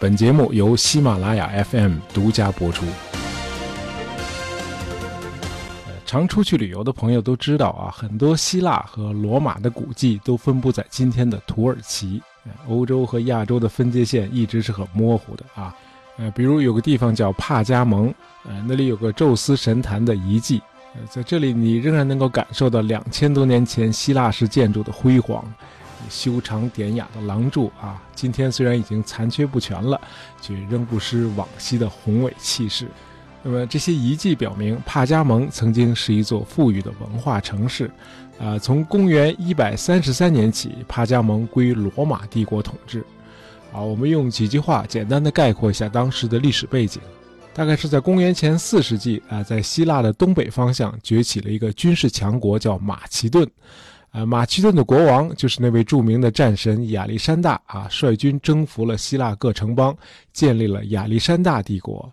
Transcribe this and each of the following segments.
本节目由喜马拉雅 FM 独家播出。常出去旅游的朋友都知道啊，很多希腊和罗马的古迹都分布在今天的土耳其。欧洲和亚洲的分界线一直是很模糊的啊。呃，比如有个地方叫帕加蒙，呃，那里有个宙斯神坛的遗迹，呃，在这里你仍然能够感受到两千多年前希腊式建筑的辉煌。修长典雅的廊柱啊，今天虽然已经残缺不全了，却仍不失往昔的宏伟气势。那么这些遗迹表明，帕加蒙曾经是一座富裕的文化城市。啊，从公元一百三十三年起，帕加蒙归罗马帝国统治。啊，我们用几句话简单的概括一下当时的历史背景。大概是在公元前四世纪啊，在希腊的东北方向崛起了一个军事强国，叫马其顿。啊，马其顿的国王就是那位著名的战神亚历山大啊，率军征服了希腊各城邦，建立了亚历山大帝国。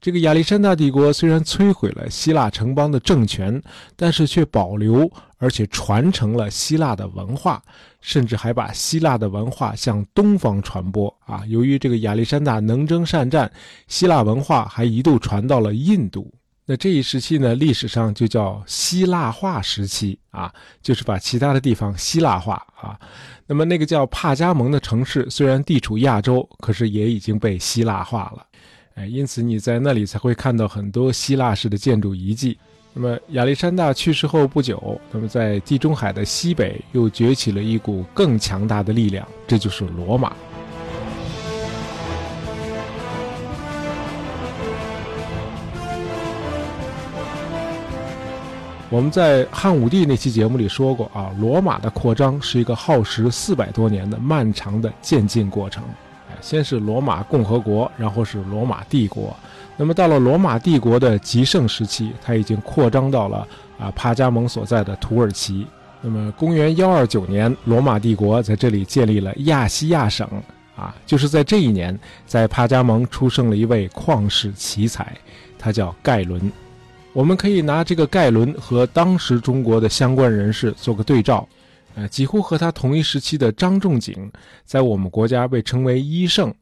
这个亚历山大帝国虽然摧毁了希腊城邦的政权，但是却保留而且传承了希腊的文化，甚至还把希腊的文化向东方传播啊。由于这个亚历山大能征善战，希腊文化还一度传到了印度。那这一时期呢，历史上就叫希腊化时期啊，就是把其他的地方希腊化啊。那么那个叫帕加蒙的城市，虽然地处亚洲，可是也已经被希腊化了，哎，因此你在那里才会看到很多希腊式的建筑遗迹。那么亚历山大去世后不久，那么在地中海的西北又崛起了一股更强大的力量，这就是罗马。我们在汉武帝那期节目里说过啊，罗马的扩张是一个耗时四百多年的漫长的渐进过程。先是罗马共和国，然后是罗马帝国。那么到了罗马帝国的极盛时期，它已经扩张到了啊帕加蒙所在的土耳其。那么公元幺二九年，罗马帝国在这里建立了亚细亚省。啊，就是在这一年，在帕加蒙出生了一位旷世奇才，他叫盖伦。我们可以拿这个盖伦和当时中国的相关人士做个对照，呃，几乎和他同一时期的张仲景，在我们国家被称为医圣，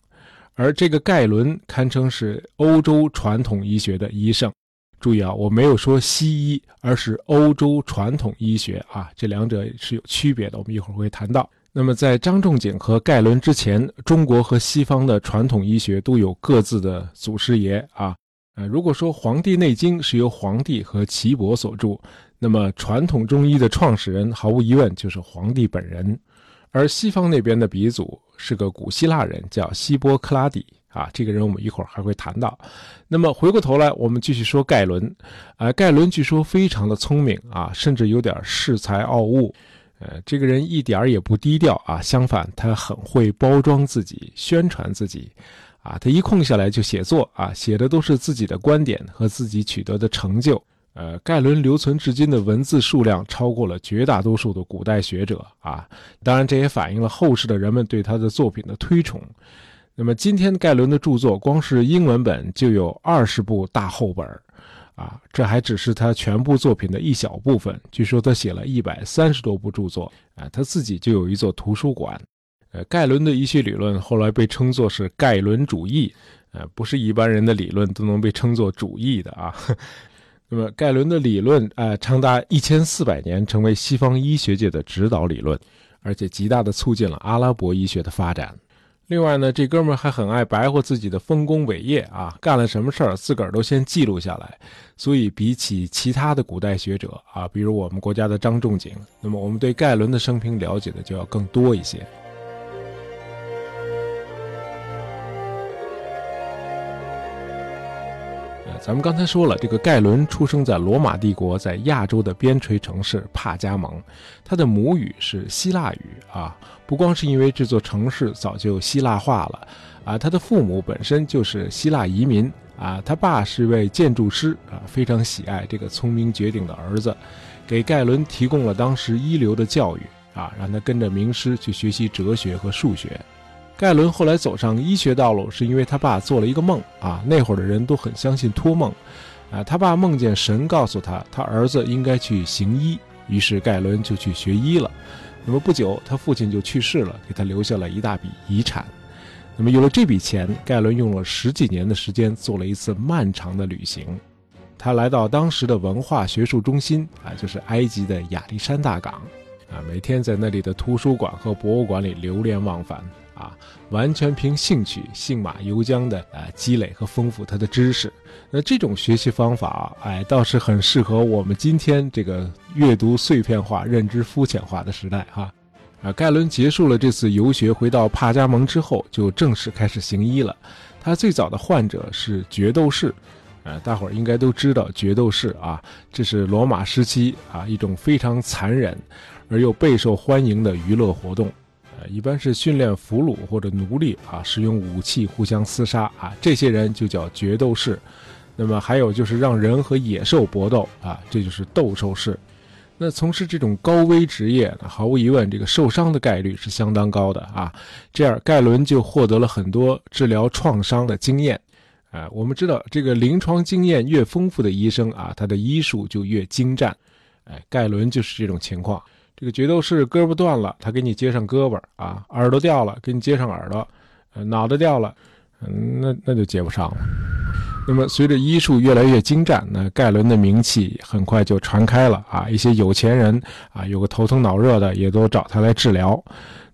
而这个盖伦堪称是欧洲传统医学的医圣。注意啊，我没有说西医，而是欧洲传统医学啊，这两者是有区别的。我们一会儿会谈到。那么在张仲景和盖伦之前，中国和西方的传统医学都有各自的祖师爷啊。呃，如果说《黄帝内经》是由黄帝和岐伯所著，那么传统中医的创始人毫无疑问就是黄帝本人。而西方那边的鼻祖是个古希腊人，叫希波克拉底啊，这个人我们一会儿还会谈到。那么回过头来，我们继续说盖伦。呃，盖伦据说非常的聪明啊，甚至有点恃才傲物。呃，这个人一点也不低调啊，相反，他很会包装自己，宣传自己。啊，他一空下来就写作啊，写的都是自己的观点和自己取得的成就。呃，盖伦留存至今的文字数量超过了绝大多数的古代学者啊。当然，这也反映了后世的人们对他的作品的推崇。那么，今天盖伦的著作，光是英文本就有二十部大厚本啊，这还只是他全部作品的一小部分。据说他写了一百三十多部著作啊，他自己就有一座图书馆。呃，盖伦的医学理论后来被称作是盖伦主义，呃，不是一般人的理论都能被称作主义的啊。那么，盖伦的理论，呃，长达一千四百年，成为西方医学界的指导理论，而且极大的促进了阿拉伯医学的发展。另外呢，这哥们儿还很爱白活自己的丰功伟业啊，干了什么事儿自个儿都先记录下来，所以比起其他的古代学者啊，比如我们国家的张仲景，那么我们对盖伦的生平了解的就要更多一些。咱们刚才说了，这个盖伦出生在罗马帝国在亚洲的边陲城市帕加蒙，他的母语是希腊语啊。不光是因为这座城市早就希腊化了啊，他的父母本身就是希腊移民啊。他爸是位建筑师啊，非常喜爱这个聪明绝顶的儿子，给盖伦提供了当时一流的教育啊，让他跟着名师去学习哲学和数学。盖伦后来走上医学道路，是因为他爸做了一个梦啊。那会儿的人都很相信托梦，啊，他爸梦见神告诉他，他儿子应该去行医，于是盖伦就去学医了。那么不久，他父亲就去世了，给他留下了一大笔遗产。那么有了这笔钱，盖伦用了十几年的时间做了一次漫长的旅行。他来到当时的文化学术中心啊，就是埃及的亚历山大港啊，每天在那里的图书馆和博物馆里流连忘返啊，完全凭兴趣信马由缰的啊积累和丰富他的知识。那这种学习方法，哎，倒是很适合我们今天这个阅读碎片化、认知肤浅化的时代哈。啊，盖伦结束了这次游学，回到帕加蒙之后，就正式开始行医了。他最早的患者是角斗士，呃，大伙儿应该都知道角斗士啊，这是罗马时期啊一种非常残忍而又备受欢迎的娱乐活动。一般是训练俘虏或者奴隶啊，使用武器互相厮杀啊，这些人就叫角斗士。那么还有就是让人和野兽搏斗啊，这就是斗兽士。那从事这种高危职业，毫无疑问，这个受伤的概率是相当高的啊。这样，盖伦就获得了很多治疗创伤的经验。啊，我们知道，这个临床经验越丰富的医生啊，他的医术就越精湛。哎，盖伦就是这种情况。这个决斗士胳膊断了，他给你接上胳膊啊；耳朵掉了，给你接上耳朵；脑袋掉了，嗯，那那就接不上了。那么，随着医术越来越精湛，那盖伦的名气很快就传开了啊！一些有钱人啊，有个头疼脑热的，也都找他来治疗。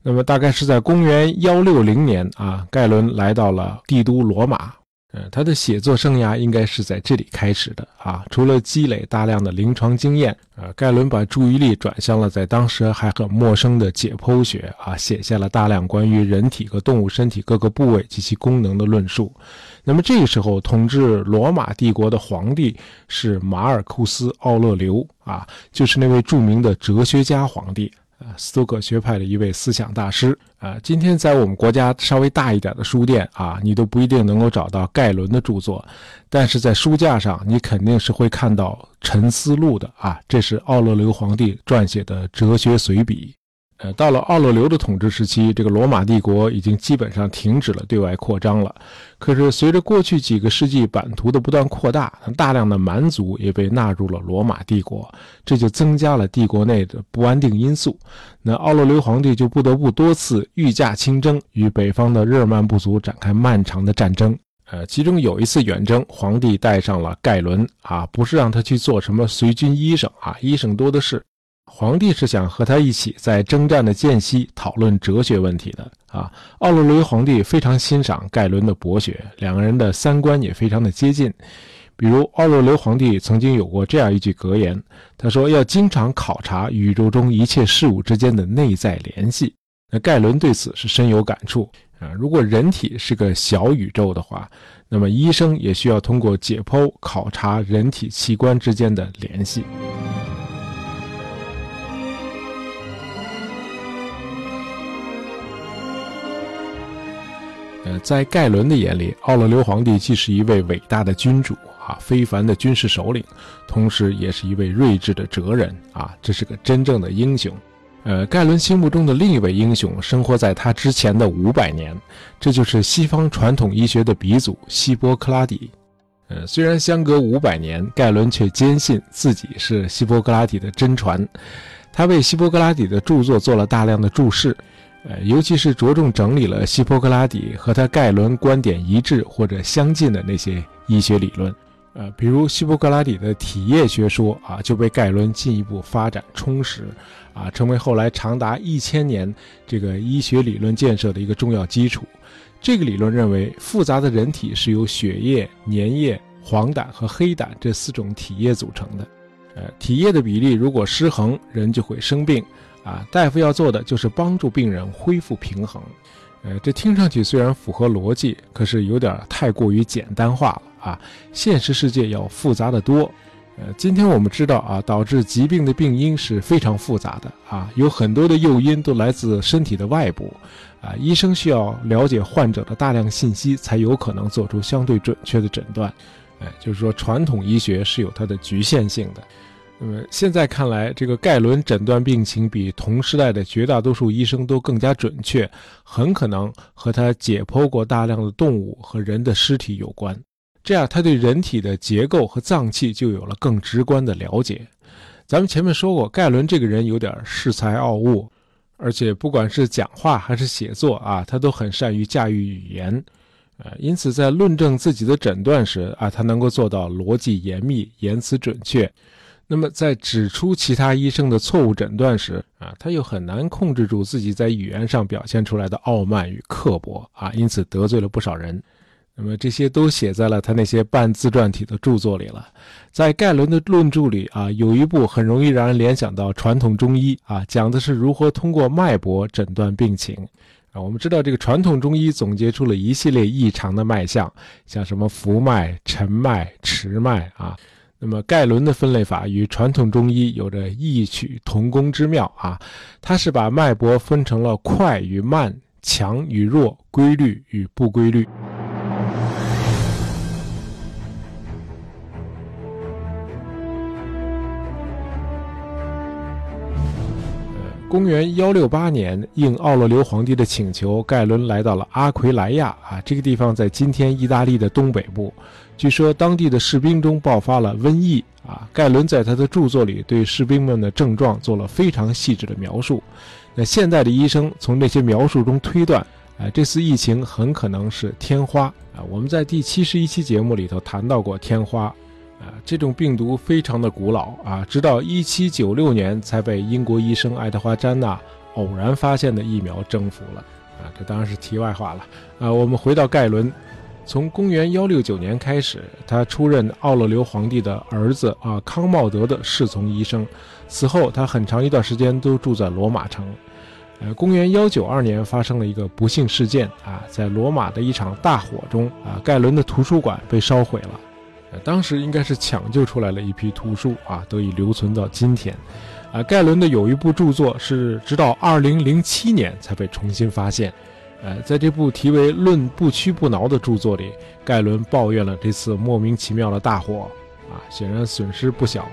那么，大概是在公元幺六零年啊，盖伦来到了帝都罗马。呃，他的写作生涯应该是在这里开始的啊。除了积累大量的临床经验，呃，盖伦把注意力转向了在当时还很陌生的解剖学啊，写下了大量关于人体和动物身体各个部位及其功能的论述。那么这个时候，统治罗马帝国的皇帝是马尔库斯·奥勒留啊，就是那位著名的哲学家皇帝。啊，苏格学派的一位思想大师啊，今天在我们国家稍微大一点的书店啊，你都不一定能够找到盖伦的著作，但是在书架上，你肯定是会看到《沉思录》的啊，这是奥勒留皇帝撰写的哲学随笔。呃，到了奥勒留的统治时期，这个罗马帝国已经基本上停止了对外扩张了。可是，随着过去几个世纪版图的不断扩大，大量的蛮族也被纳入了罗马帝国，这就增加了帝国内的不安定因素。那奥勒留皇帝就不得不多次御驾亲征，与北方的日耳曼部族展开漫长的战争。呃，其中有一次远征，皇帝带上了盖伦啊，不是让他去做什么随军医生啊，医生多的是。皇帝是想和他一起在征战的间隙讨论哲学问题的啊。奥洛雷皇帝非常欣赏盖伦的博学，两个人的三观也非常的接近。比如奥洛雷皇帝曾经有过这样一句格言，他说要经常考察宇宙中一切事物之间的内在联系。那盖伦对此是深有感触啊。如果人体是个小宇宙的话，那么医生也需要通过解剖考察人体器官之间的联系。在盖伦的眼里，奥勒留皇帝既是一位伟大的君主啊，非凡的军事首领，同时也是一位睿智的哲人啊，这是个真正的英雄。呃，盖伦心目中的另一位英雄生活在他之前的五百年，这就是西方传统医学的鼻祖希波克拉底。呃，虽然相隔五百年，盖伦却坚信自己是希波克拉底的真传，他为希波克拉底的著作做了大量的注释。呃，尤其是着重整理了希波克拉底和他盖伦观点一致或者相近的那些医学理论，呃，比如希波克拉底的体液学说啊，就被盖伦进一步发展充实，啊，成为后来长达一千年这个医学理论建设的一个重要基础。这个理论认为，复杂的人体是由血液、粘液、黄疸和黑疸这四种体液组成的，呃，体液的比例如果失衡，人就会生病。啊，大夫要做的就是帮助病人恢复平衡。呃，这听上去虽然符合逻辑，可是有点太过于简单化了啊。现实世界要复杂的多。呃，今天我们知道啊，导致疾病的病因是非常复杂的啊，有很多的诱因都来自身体的外部。啊，医生需要了解患者的大量信息，才有可能做出相对准确的诊断。哎，就是说传统医学是有它的局限性的。那么现在看来，这个盖伦诊断病情比同时代的绝大多数医生都更加准确，很可能和他解剖过大量的动物和人的尸体有关。这样，他对人体的结构和脏器就有了更直观的了解。咱们前面说过，盖伦这个人有点恃才傲物，而且不管是讲话还是写作啊，他都很善于驾驭语言，呃，因此在论证自己的诊断时啊，他能够做到逻辑严密、言辞准确。那么在指出其他医生的错误诊断时啊，他又很难控制住自己在语言上表现出来的傲慢与刻薄啊，因此得罪了不少人。那么这些都写在了他那些半自传体的著作里了。在盖伦的论著里啊，有一部很容易让人联想到传统中医啊，讲的是如何通过脉搏诊断病情啊。我们知道这个传统中医总结出了一系列异常的脉象，像什么浮脉、沉脉、迟脉啊。那么盖伦的分类法与传统中医有着异曲同工之妙啊，他是把脉搏分成了快与慢、强与弱、规律与不规律。公元幺六八年，应奥勒留皇帝的请求，盖伦来到了阿奎莱亚啊，这个地方在今天意大利的东北部。据说当地的士兵中爆发了瘟疫啊。盖伦在他的著作里对士兵们的症状做了非常细致的描述。那现代的医生从这些描述中推断，啊，这次疫情很可能是天花啊。我们在第七十一期节目里头谈到过天花。啊，这种病毒非常的古老啊，直到一七九六年才被英国医生爱德华·詹纳偶然发现的疫苗征服了。啊，这当然是题外话了。啊，我们回到盖伦，从公元幺六九年开始，他出任奥勒留皇帝的儿子啊康茂德的侍从医生。此后，他很长一段时间都住在罗马城。呃，公元幺九二年发生了一个不幸事件啊，在罗马的一场大火中啊，盖伦的图书馆被烧毁了。当时应该是抢救出来了一批图书啊，得以留存到今天。啊，盖伦的有一部著作是直到二零零七年才被重新发现。呃，在这部题为《论不屈不挠》的著作里，盖伦抱怨了这次莫名其妙的大火，啊，显然损失不小。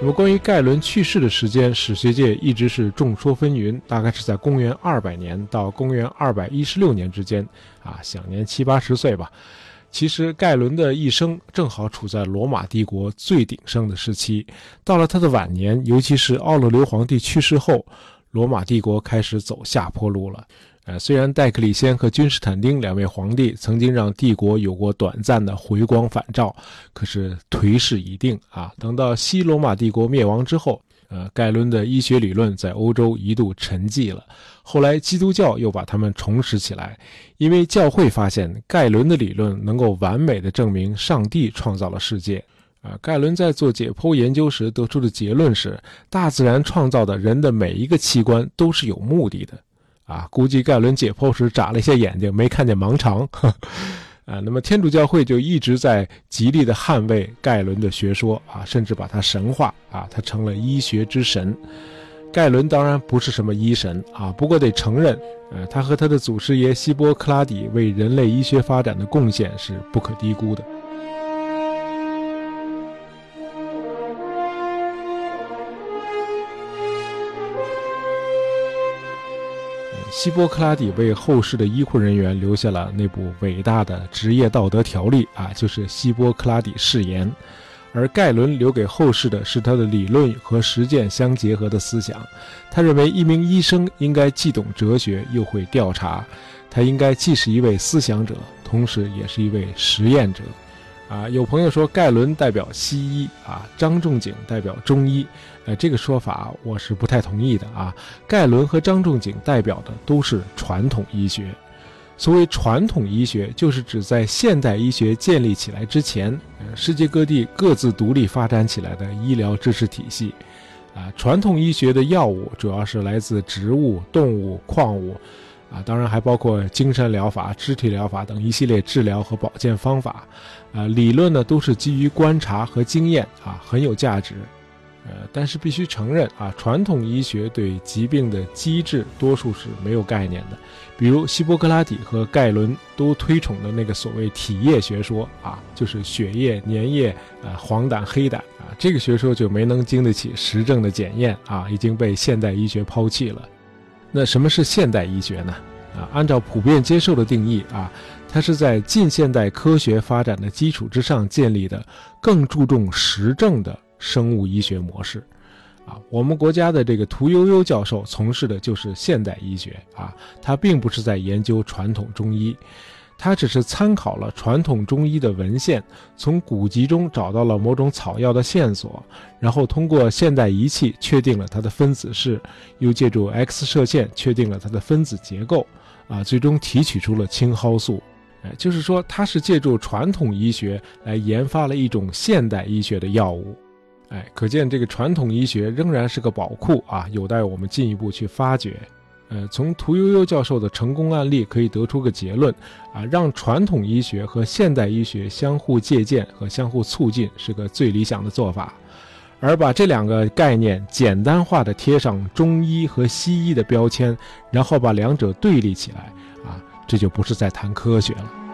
那么，关于盖伦去世的时间，史学界一直是众说纷纭，大概是在公元二百年到公元二百一十六年之间，啊，享年七八十岁吧。其实，盖伦的一生正好处在罗马帝国最鼎盛的时期。到了他的晚年，尤其是奥勒留皇帝去世后，罗马帝国开始走下坡路了。呃，虽然戴克里先和君士坦丁两位皇帝曾经让帝国有过短暂的回光返照，可是颓势已定啊。等到西罗马帝国灭亡之后，呃，盖伦的医学理论在欧洲一度沉寂了。后来基督教又把他们重拾起来，因为教会发现盖伦的理论能够完美的证明上帝创造了世界。啊，盖伦在做解剖研究时得出的结论是：大自然创造的人的每一个器官都是有目的的。啊，估计盖伦解剖时眨了一下眼睛，没看见盲肠。啊，那么天主教会就一直在极力的捍卫盖伦的学说啊，甚至把他神化啊，他成了医学之神。盖伦当然不是什么医神啊，不过得承认，呃，他和他的祖师爷希波克拉底为人类医学发展的贡献是不可低估的。希波克拉底为后世的医护人员留下了那部伟大的职业道德条例啊，就是《希波克拉底誓言》，而盖伦留给后世的是他的理论和实践相结合的思想。他认为，一名医生应该既懂哲学又会调查，他应该既是一位思想者，同时也是一位实验者。啊，有朋友说盖伦代表西医啊，张仲景代表中医，呃，这个说法我是不太同意的啊。盖伦和张仲景代表的都是传统医学。所谓传统医学，就是指在现代医学建立起来之前，呃，世界各地各自独立发展起来的医疗知识体系。啊，传统医学的药物主要是来自植物、动物、矿物。啊，当然还包括精神疗法、肢体疗法等一系列治疗和保健方法，啊，理论呢都是基于观察和经验，啊，很有价值，呃，但是必须承认，啊，传统医学对疾病的机制多数是没有概念的，比如希波克拉底和盖伦都推崇的那个所谓体液学说，啊，就是血液、粘液、啊，黄疸、黑疸，啊，这个学说就没能经得起实证的检验，啊，已经被现代医学抛弃了。那什么是现代医学呢？啊，按照普遍接受的定义啊，它是在近现代科学发展的基础之上建立的，更注重实证的生物医学模式。啊，我们国家的这个屠呦呦教授从事的就是现代医学啊，他并不是在研究传统中医，他只是参考了传统中医的文献，从古籍中找到了某种草药的线索，然后通过现代仪器确定了它的分子式，又借助 X 射线确定了它的分子结构，啊，最终提取出了青蒿素。哎，就是说他是借助传统医学来研发了一种现代医学的药物。哎，可见这个传统医学仍然是个宝库啊，有待我们进一步去发掘。呃，从屠呦呦教授的成功案例可以得出个结论啊，让传统医学和现代医学相互借鉴和相互促进是个最理想的做法，而把这两个概念简单化的贴上中医和西医的标签，然后把两者对立起来啊，这就不是在谈科学了。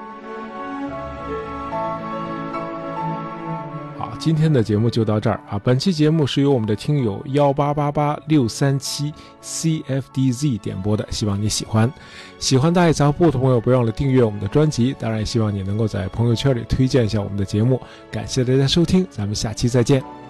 今天的节目就到这儿啊！本期节目是由我们的听友幺八八八六三七 cfdz 点播的，希望你喜欢。喜欢大爱杂货铺的朋友，不要忘了订阅我们的专辑。当然，也希望你能够在朋友圈里推荐一下我们的节目。感谢大家收听，咱们下期再见。